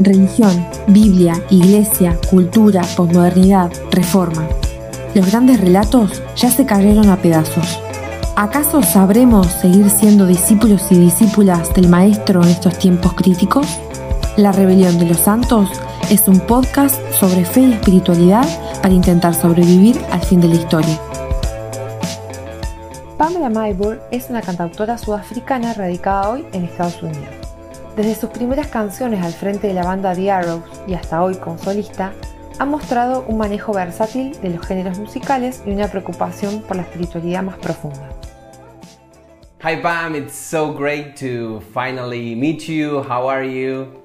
Religión, Biblia, iglesia, cultura, posmodernidad, reforma. Los grandes relatos ya se cayeron a pedazos. ¿Acaso sabremos seguir siendo discípulos y discípulas del Maestro en estos tiempos críticos? La Rebelión de los Santos es un podcast sobre fe y espiritualidad para intentar sobrevivir al fin de la historia. Pamela Maybourne es una cantautora sudafricana radicada hoy en Estados Unidos. Desde sus primeras canciones al frente de la banda The Arrows y hasta hoy como solista, ha mostrado un manejo versátil de los géneros musicales y una preocupación por la espiritualidad más profunda. Hi Pam, it's so great to finally meet you. How are you?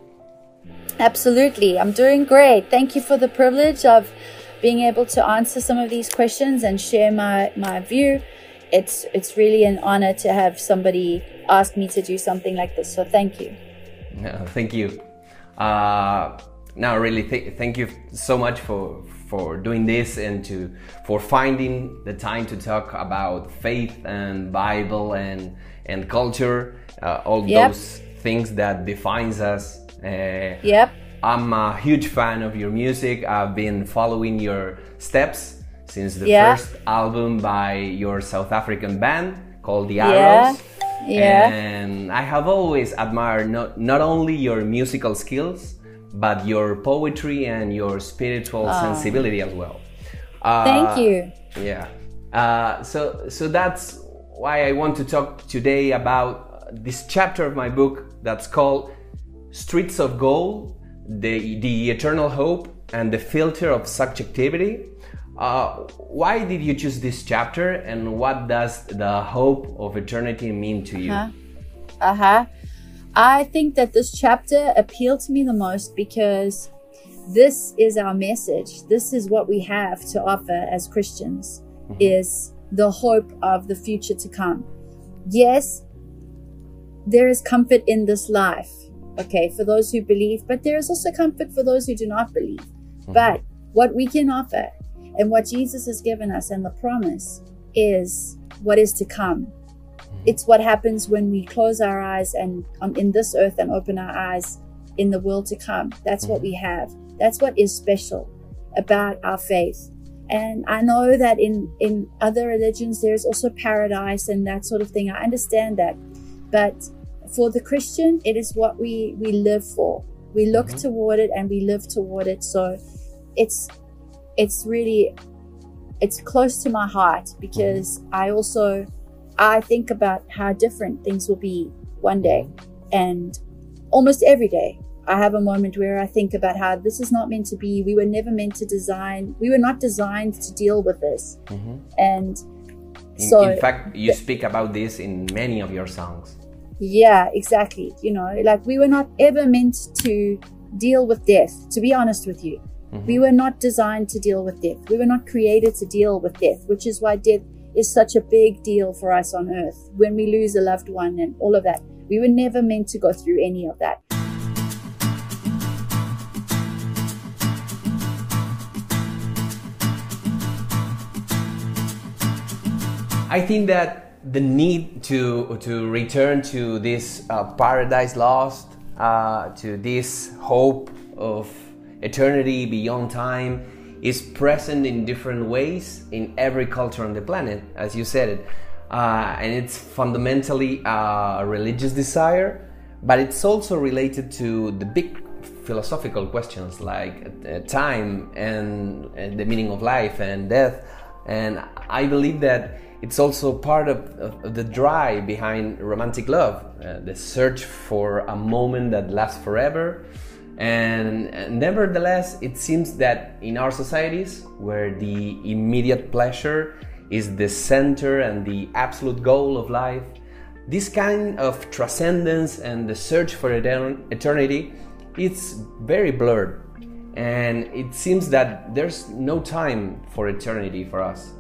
Absolutely, I'm doing great. Thank you for the privilege of being able to answer some of these questions and share my, my view. It's it's really an honor to have somebody ask me to do something like this. So thank you. No, thank you. Uh, no, really, th- thank you so much for for doing this and to for finding the time to talk about faith and Bible and and culture, uh, all Yep. those things that defines us. Uh, Yep. I'm a huge fan of your music. I've been following your steps since the Yeah. first album by your South African band called The. Arrows. Yeah. And I have always admired not, not only your musical skills, but your poetry and your spiritual sensibility as well. Uh, Thank you. Yeah. Uh, so so that's why I want to talk today about this chapter of my book that's called Streets of Gold: the the eternal hope and the filter of subjectivity. Uh, why did you choose this chapter, and what does the hope of eternity mean to you? Uh huh. I think that this chapter appealed to me the most because this is our message. This is what we have to offer as Christians is the hope of the future to come. Yes, there is comfort in this life, okay, for those who believe, but there is also comfort for those who do not believe. But what we can offer and what Jesus has given us and the promise is what is to come. Hmm. It's what happens when we close our eyes and um, in this earth and open our eyes in the world to come. That's what hmm. we have. That's what is special about our faith. And I know that in in other religions there's also paradise and that sort of thing. I understand that, but for the Christian, it is what we we live for. We look mm-hmm. toward it and we live toward it. So it's it's really it's close to my heart mm-hmm. because I also I think about how different things will be one day mm-hmm. and almost every day. I have a moment where I think about how this is not meant to be. We were never meant to design we were not designed to deal with this. Mm-hmm. And In, so in fact, you speak about this in many of your songs. yeah exactly you know like we were not ever meant to deal with death to be honest with you we were not designed to deal with death. We were not created to deal with death which is why death is such a big deal for us on earth. When we lose a loved one and all of that we were never meant to go through any of that. I think that the need to to return to this uh, paradise lost, uh, to this hope of eternity beyond time, is present in different ways in every culture on the planet, as you said it, uh, and it's fundamentally a religious desire, but it's also related to the big philosophical questions like uh, time and, and the meaning of life and death. And I believe that it's also part of, of, the drive behind romantic love, uh, the search for a moment that lasts forever. And, nevertheless, it seems that in our societies, where the immediate pleasure is the center and the absolute goal of life, this kind of transcendence and the search for eternity it's very blurred. And it seems that there's no time for eternity for us.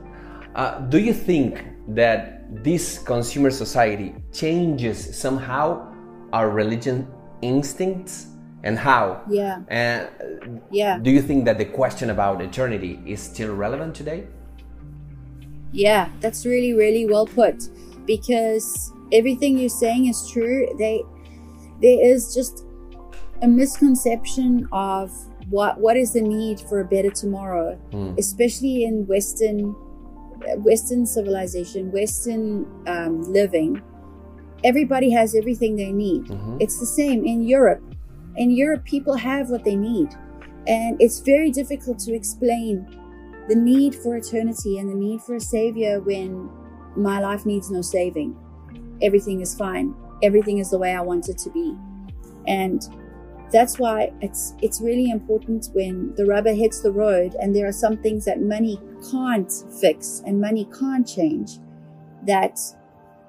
Uh, do you think that this consumer society changes somehow our religion instincts and how Yeah. and Yeah. do you think that the question about eternity is still relevant today Yeah, that's really, really well put. Because everything you're saying is true. They there is just a misconception of what what is the need for a better tomorrow, Mm. especially in Western Western civilization, Western um, living. Everybody has everything they need. Mhm. It's the same in Europe. In Europe, people have what they need, and it's very difficult to explain the need for eternity and the need for a savior when my life needs no saving. Everything is fine. Everything is the way I want it to be. And that's why it's it's really important when the rubber hits the road and there are some things that money can't fix and money can't change that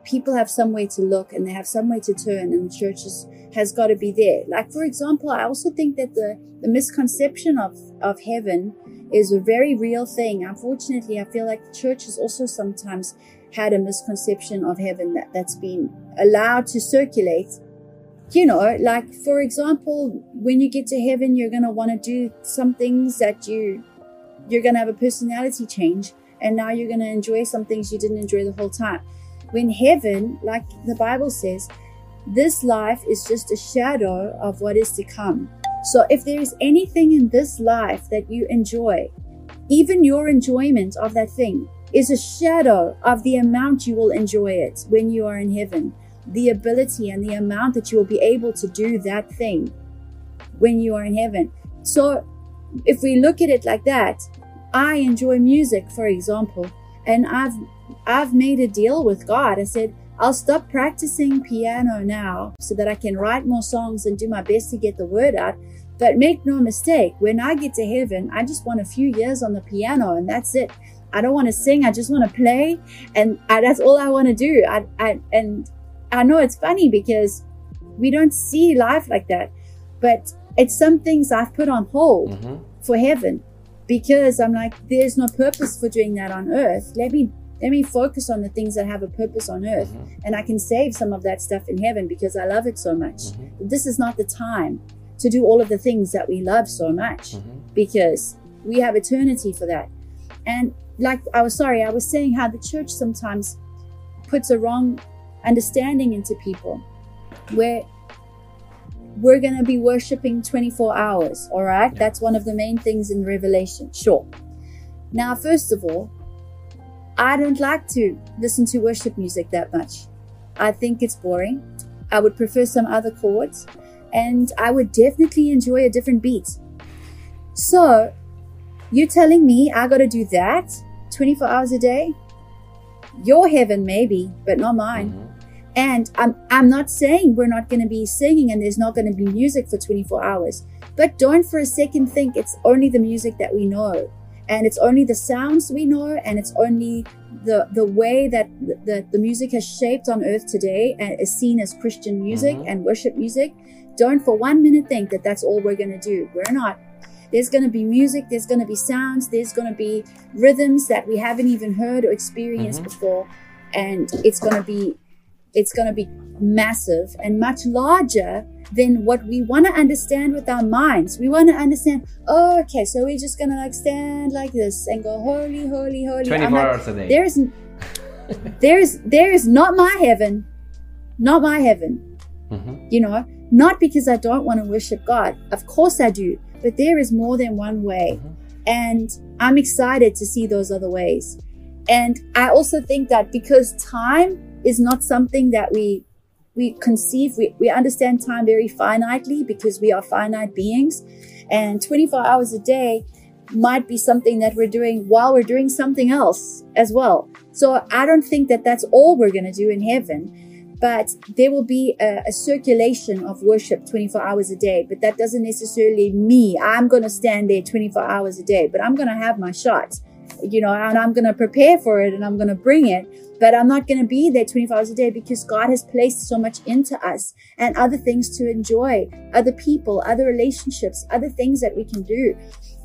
people have somewhere to look and they have somewhere to turn and the church is, has got to be there. Like for example i also think that the, the misconception of, of heaven is a very real thing. Unfortunately i feel like the church has also sometimes had a misconception of heaven that, that's been allowed to circulate. You know, like for example, when you get to heaven, you're gonna want to do some things that you you're gonna have a personality change, and now you're gonna enjoy some things you didn't enjoy the whole time. When heaven, like the Bible says, this life is just a shadow of what is to come. So if there is anything in this life that you enjoy, even your enjoyment of that thing is a shadow of the amount you will enjoy it when you are in heaven the ability and the amount that you will be able to do that thing when you are in heaven. So, if we look at it like that, I enjoy music, for example, and I've I've made a deal with God. I said I'll stop practicing piano now so that I can write more songs and do my best to get the word out. But make no mistake, when I get to heaven, I just want a few years on the piano and that's it. I don't want to sing. I just want to play, and I, that's all I want to do. I, I and I know it's funny because we don't see life like that, but it's some things I've put on hold Mhm. for heaven because I'm like, there's no purpose for doing that on earth. Let me let me focus on the things that have a purpose on earth, mm-hmm. and I can save some of that stuff in heaven because I love it so much. Mm-hmm. This is not the time to do all of the things that we love so much mm-hmm. because we have eternity for that. And like I was sorry, I was saying how the church sometimes puts a wrong understanding into people where we're going to be worshiping 24 hours, all right? That's one of the main things in Revelation, sure. Now, first of all, I don't like to listen to worship music that much. I think it's boring. I would prefer some other chords, and I would definitely enjoy a different beat. So, you're telling me I got to do that 24 hours a day? Your heaven, maybe, but not mine. Mm-hmm. And I'm, I'm not saying we're not going to be singing and there's not going to be music for 24 hours. But don't for a second think it's only the music that we know. And it's only the sounds we know. And it's only the, the way that the, the, music has shaped on earth today and is seen as Christian music mm-hmm. and worship music. Don't for one minute think that that's all we're going to do. We're not. There's going to be music, there's going to be sounds, there's going to be rhythms that we haven't even heard or experienced mm-hmm. before. And it's going to be it's going to be massive and much larger than what we want to understand with our minds. We want to understand, oh, okay, so we're just going to like stand like this and go, holy, holy, holy. 24 I'm like, hours a day. There's, there's, there is not my heaven, not my heaven. Mhm. You know, not because I don't want to worship God. Of course I do, but there is more than one way. And I'm excited to see those other ways. And I also think that because time is not something that we we conceive, we, we understand time very finitely because we are finite beings. And 24 hours a day might be something that we're doing while we're doing something else as well. So I don't think that that's all we're going to do in heaven, but there will be a, a circulation of worship 24 hours a day. But that doesn't necessarily me. I'm going to stand there 24 hours a day, but I'm going to have my shot, you know, and I'm going to prepare for it and I'm going to bring it. But I'm not going to be there 24 hours a day because God has placed so much into us and other things to enjoy, other people, other relationships, other things that we can do.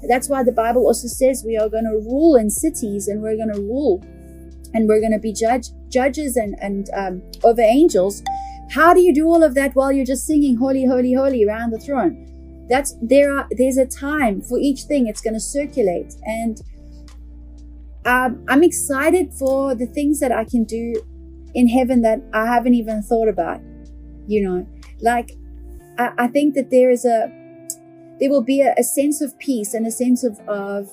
That's why the Bible also says we are going to rule in cities and we're going to rule and we're going to be judge, judges and, and um, over angels. How do you do all of that while you're just singing holy, holy, holy around the throne? That's there are there's a time for each thing. It's going to circulate, and um, I'm excited for the things that I can do in heaven that I haven't even thought about. You know, like I, I think that there is a there will be a, a sense of peace and a sense of, of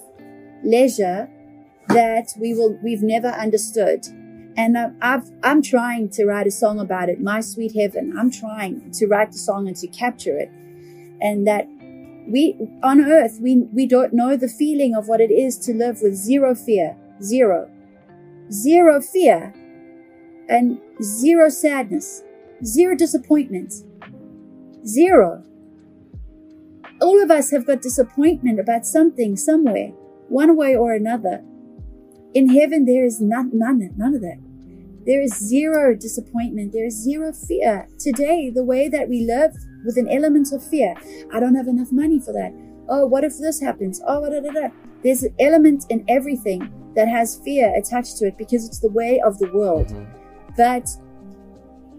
leisure that we will we've never understood. And I, I've, I'm trying to write a song about it, My Sweet Heaven. I'm trying to write the song and to capture it. And that we, on earth, we, we don't know the feeling of what it is to live with zero fear, zero, zero fear and zero sadness, zero disappointment, zero. All of us have got disappointment about something somewhere, one way or another. In heaven, there is none, none, none of that. There is zero disappointment. There is zero fear. Today, the way that we live with an element of fear. I don't have enough money for that. Oh, what if this happens? Oh, da, da, da. There's an element in everything that has fear attached to it because it's the way of the world. Mm-hmm. But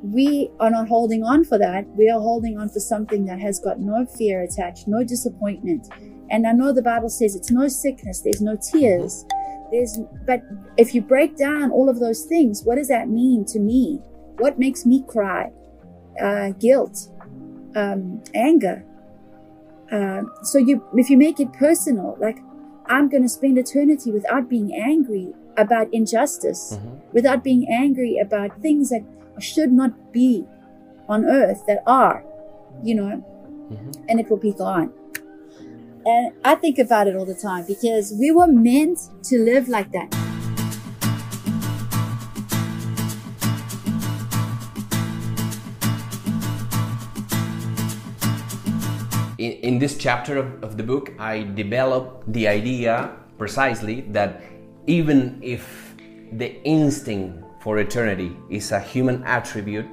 we are not holding on for that. We are holding on for something that has got no fear attached, no disappointment. And I know the Bible says it's no sickness, there's no tears. There's, but if you break down all of those things, what does that mean to me? What makes me cry? Uh, guilt, um, anger. Uh, so you, if you make it personal, like I'm going to spend eternity without being angry about injustice, mm-hmm. without being angry about things that should not be on earth that are, you know, mm-hmm. and it will be gone. And I think about it all the time because we were meant to live like that. In, in this chapter of, of the book, I develop the idea precisely that even if the instinct for eternity is a human attribute,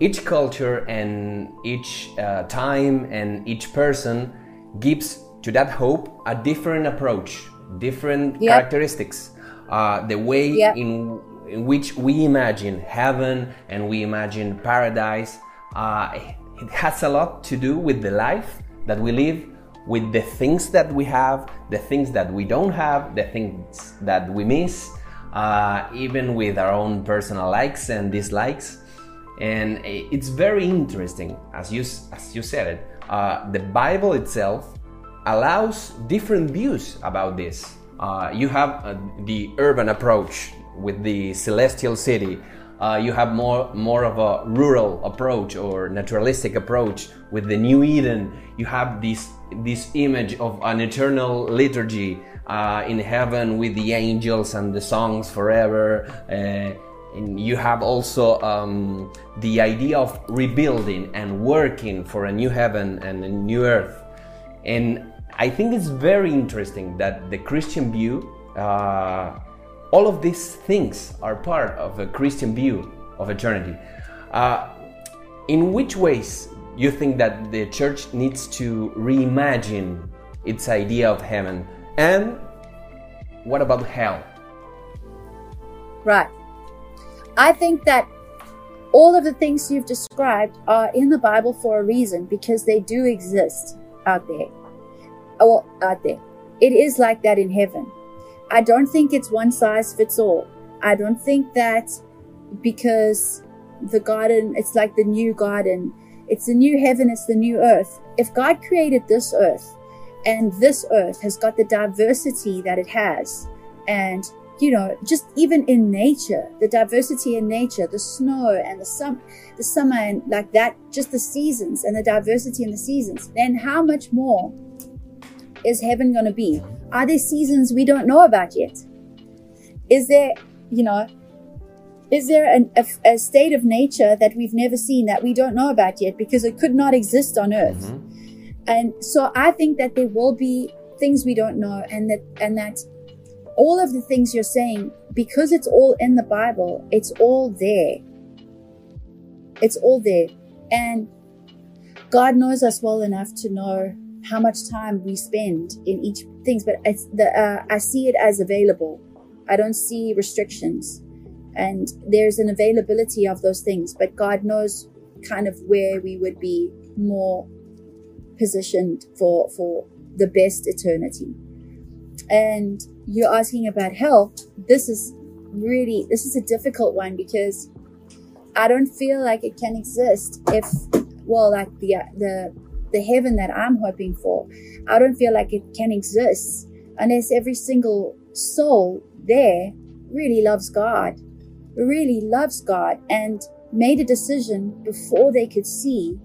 each culture and each uh, time and each person gives to that hope a different approach, different yep. characteristics. Uh, the way yep. in, in which we imagine heaven and we imagine paradise, uh, it has a lot to do with the life that we live, with the things that we have, the things that we don't have, the things that we miss, uh, even with our own personal likes and dislikes. And it's very interesting, as you, as you said it. Uh, the Bible itself allows different views about this. Uh, you have uh, the urban approach with the celestial city. Uh, you have more more of a rural approach or naturalistic approach with the New Eden. You have this this image of an eternal liturgy uh, in heaven with the angels and the songs forever. And you have also um, the idea of rebuilding and working for a new heaven and a new earth. And I think it's very interesting that the Christian view, uh, all of these things are part of a Christian view of eternity. Uh, in which ways you think that the church needs to reimagine its idea of heaven and what about hell? Right. I think that all of the things you've described are in the Bible for a reason because they do exist out there. Well, out there. It is like that in heaven. I don't think it's one size fits all. I don't think that because the garden, it's like the new garden, it's the new heaven, it's the new earth. If God created this earth and this earth has got the diversity that it has. And, you know, just even in nature, the diversity in nature, the snow and the sum, the summer and like that, just the seasons and the diversity in the seasons, then how much more is heaven going to be? Are there seasons we don't know about yet? Is there, you know, is there an, a, a, state of nature that we've never seen that we don't know about yet because it could not exist on earth? Mm-hmm. And so I think that there will be things we don't know and that, and that all of the things you're saying, because it's all in the Bible, it's all there. It's all there. And God knows us well enough to know how much time we spend in each things, but the, uh, I see it as available. I don't see restrictions and there's an availability of those things, but God knows kind of where we would be more positioned for for the best eternity. And you're asking about health. This is really this is a difficult one because I don't feel like it can exist if well, like the the the heaven that I'm hoping for, I don't feel like it can exist unless every single soul there really loves God, really loves God, and made a decision before they could see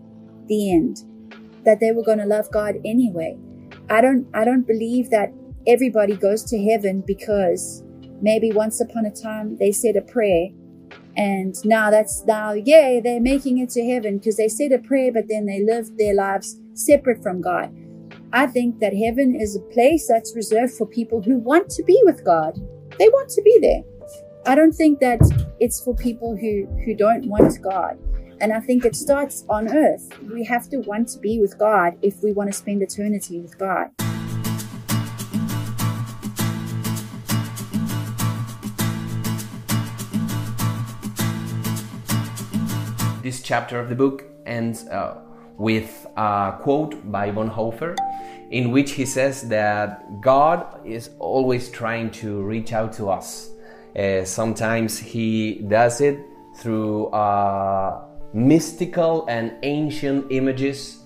the end that they were going to love God anyway. I don't I don't believe that everybody goes to heaven because maybe once upon a time they said a prayer and now that's now yay they're making it to heaven because they said a prayer but then they lived their lives separate from God. I think that heaven is a place that's reserved for people who want to be with God. They want to be there. I don't think that it's for people who, who don't want God. And I think it starts on earth. We have to want to be with God if we want to spend eternity with God. This chapter of the book ends uh, with a quote by Bonhoeffer in which he says that God is always trying to reach out to us. Uh, sometimes he does it through uh, mystical and ancient images,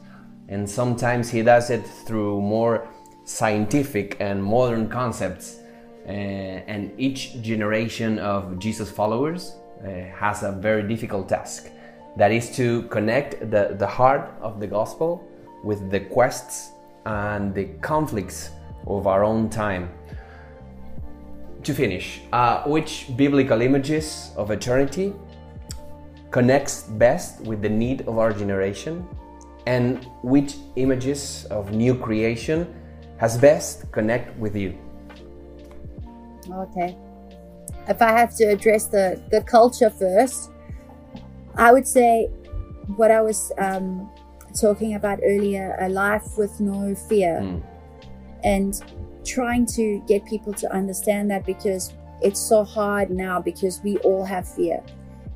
and sometimes he does it through more scientific and modern concepts. Uh, and each generation of Jesus followers uh, has a very difficult task that is to connect the, the heart of the gospel with the quests and the conflicts of our own time. To finish, uh, which biblical images of eternity connects best with the need of our generation, and which images of new creation has best connect with you? Okay. If I have to address the, the culture first, I would say what I was um, talking about earlier a life with no fear. Mm. And trying to get people to understand that because it's so hard now because we all have fear.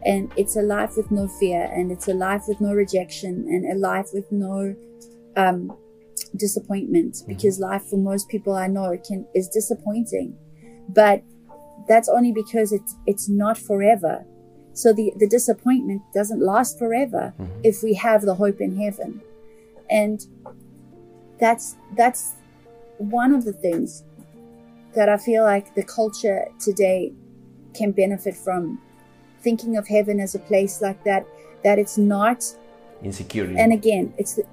And it's a life with no fear, and it's a life with no rejection, and a life with no um, disappointment. Mm-hmm. Because life for most people I know can is disappointing, but that's only because it's it's not forever so the, the disappointment doesn't last forever mm-hmm. if we have the hope in heaven. And that's that's one of the things that I feel like the culture today can benefit from thinking of heaven as a place like that that it's not insecurity and again it's the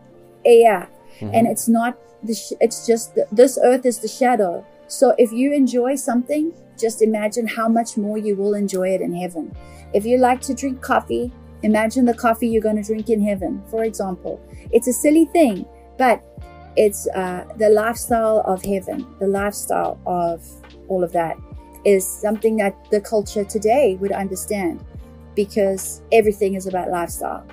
yeah mm-hmm. and it's not the sh- it's just the, this earth is the shadow so if you enjoy something just imagine how much more you will enjoy it in heaven if you like to drink coffee, imagine the coffee you're going to drink in heaven, for example. It's a silly thing, but it's uh, the lifestyle of heaven, the lifestyle of all of that is something that the culture today would understand because everything is about lifestyle.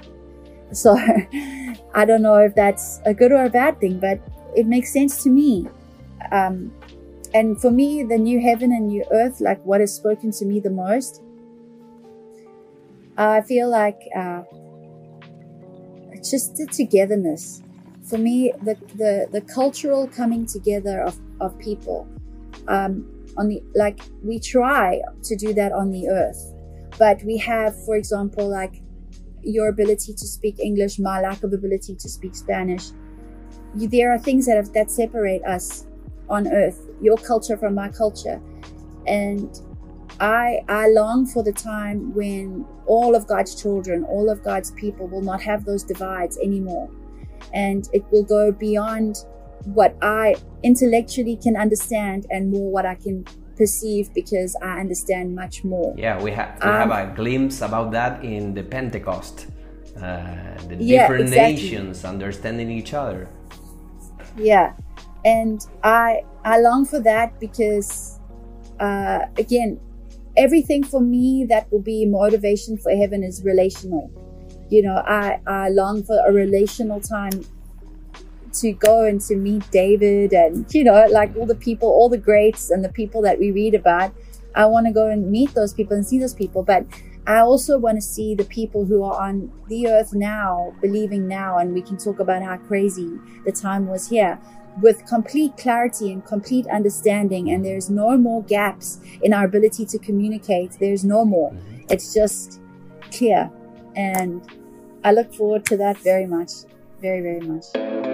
So I don't know if that's a good or a bad thing, but it makes sense to me. Um, and for me, the new heaven and new earth, like what has spoken to me the most, I feel like uh, just the togetherness. For me, the, the, the cultural coming together of, of people. Um, on the like we try to do that on the earth, but we have, for example, like your ability to speak English, my lack of ability to speak Spanish. You, there are things that have, that separate us on earth, your culture from my culture, and I, I long for the time when all of God's children, all of God's people will not have those divides anymore. And it will go beyond what I intellectually can understand and more what I can perceive because I understand much more. Yeah, we have we um, have a glimpse about that in the Pentecost. Uh, the yeah, different exactly. nations understanding each other. Yeah, and I I long for that because uh, again everything for me that will be motivation for heaven is relational. You know, I, I long for a relational time to go and to meet David and, you know, like all the people, all the greats and the people that we read about. I want to go and meet those people and see those people. But I also want to see the people who are on the earth now, believing now, and we can talk about how crazy the time was here with complete clarity and complete understanding and there's no more gaps in our ability to communicate there's no more mm-hmm. it's just clear and I look forward to that very much. Very, very much.